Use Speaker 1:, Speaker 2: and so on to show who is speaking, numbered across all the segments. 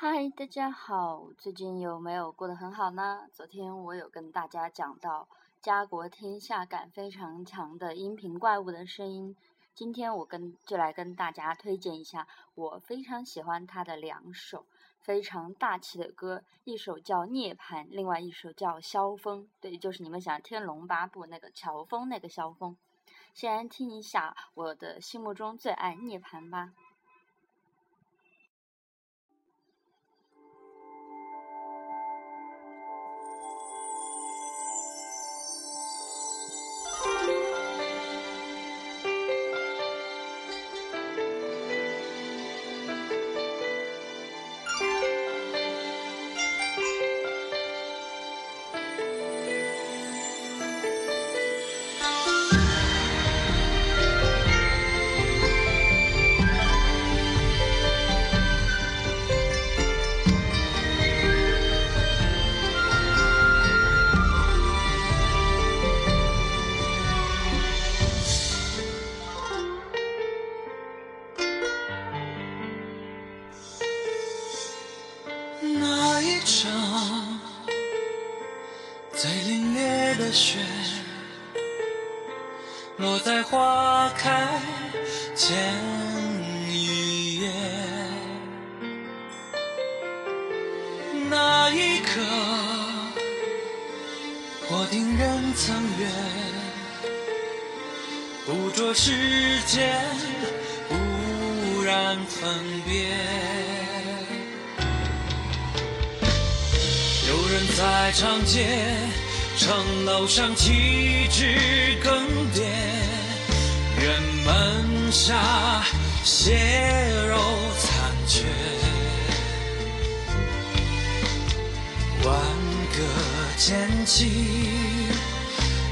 Speaker 1: 嗨，大家好，最近有没有过得很好呢？昨天我有跟大家讲到家国天下感非常强的音频怪物的声音，今天我跟就来跟大家推荐一下我非常喜欢他的两首非常大气的歌，一首叫《涅槃》，另外一首叫《萧峰》，对，就是你们想《天龙八部》那个乔峰那个萧峰。先听一下我的心目中最爱《涅槃》吧。
Speaker 2: 落在花开前一夜。那一刻，我定人曾约，捕捉时间，忽然分别。有人在长街城楼上旗帜更迭，院门下血肉残缺，万戈剑起，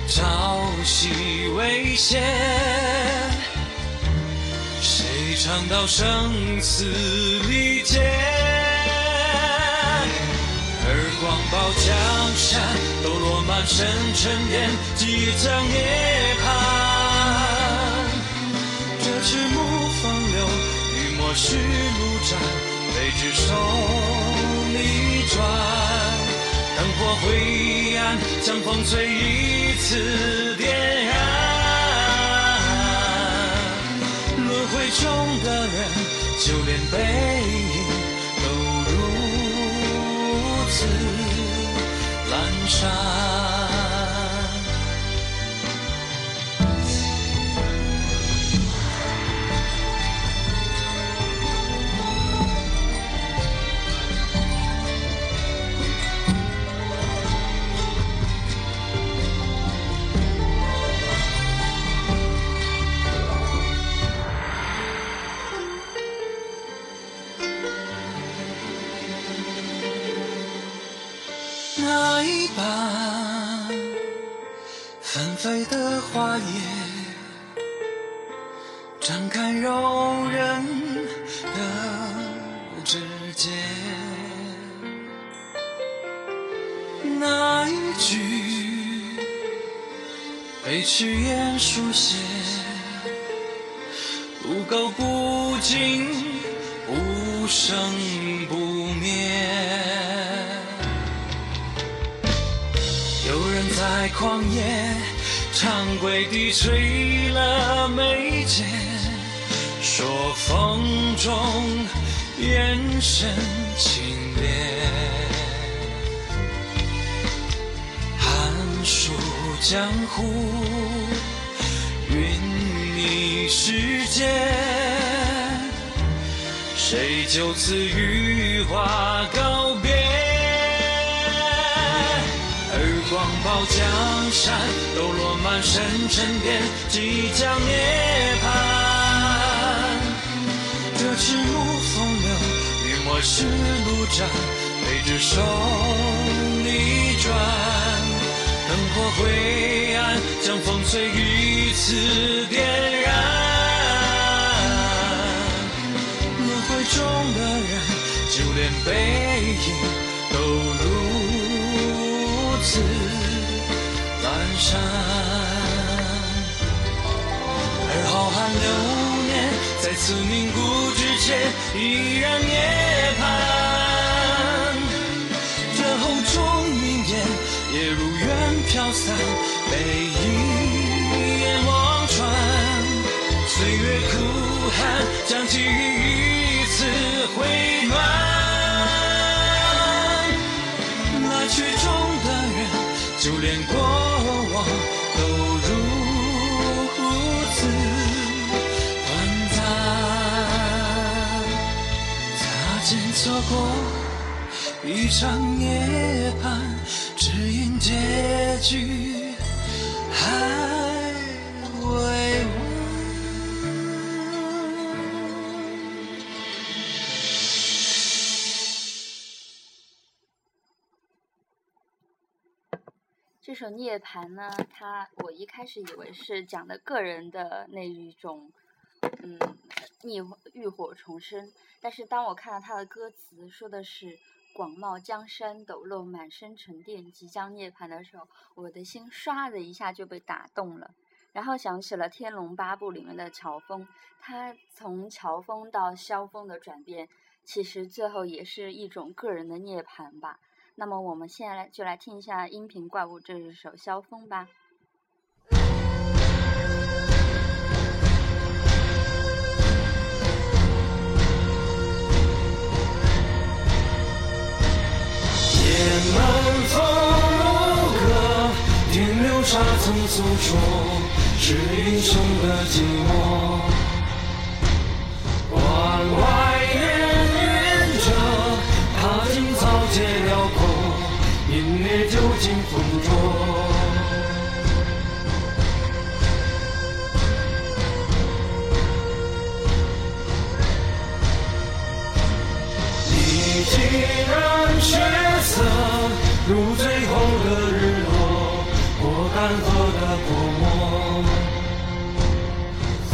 Speaker 2: 朝夕危险，谁唱到生死离间？光爆江山，抖落满身沉淀，即将涅槃。这赤木风流，雨墨是路斩，泪之手里转。灯火灰暗，将风吹一次点燃。轮回中的人，就连背影都如此。阑珊。那一般纷飞的花叶，张开柔韧的指尖。那一句被誓言书写，不垢不净，不生不灭。旷野，长跪地垂了眉间，说风中眼神清冽，寒暑江湖，云泥世间，谁就此与花告山，抖落满身沉淀，即将涅槃。这赤木风流，雨墨是路斩，泪之手逆转。灯火灰暗，将风吹雨刺点燃。轮回中的人，就连背影都如此。山，而浩瀚流年，在此凝固之前，依然年错过一场涅槃，只因结局还未完。
Speaker 1: 这首《涅槃》呢，它我一开始以为是讲的个人的那一种，嗯，逆浴火重生。但是当我看到他的歌词说的是“广袤江山抖落满身沉淀，即将涅槃”的时候，我的心唰的一下就被打动了。然后想起了《天龙八部》里面的乔峰，他从乔峰到萧峰的转变，其实最后也是一种个人的涅槃吧。那么我们现在来就来听一下《音频怪物》这首《萧峰》吧。
Speaker 2: 夜满风牧歌，天流沙曾诉说，是英雄的寂寞。关外烟云遮，踏尽草芥辽阔，湮灭酒尽风浊。已浸染血色，如最后的日落，我干涸的薄膜。俯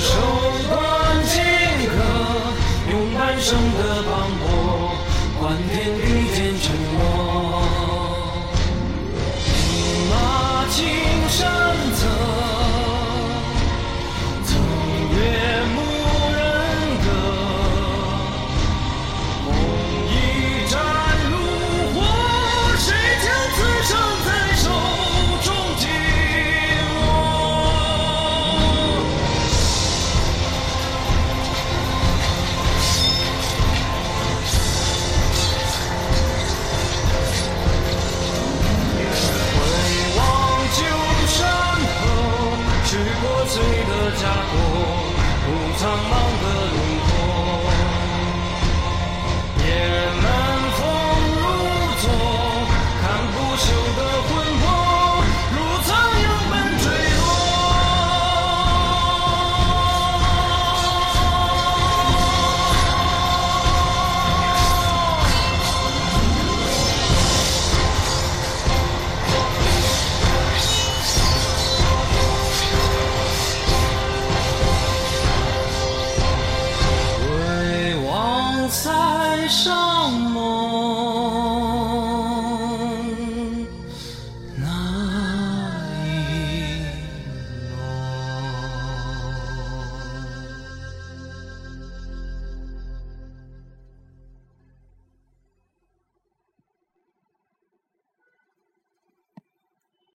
Speaker 2: 首观金戈，用半生的磅礴，换天。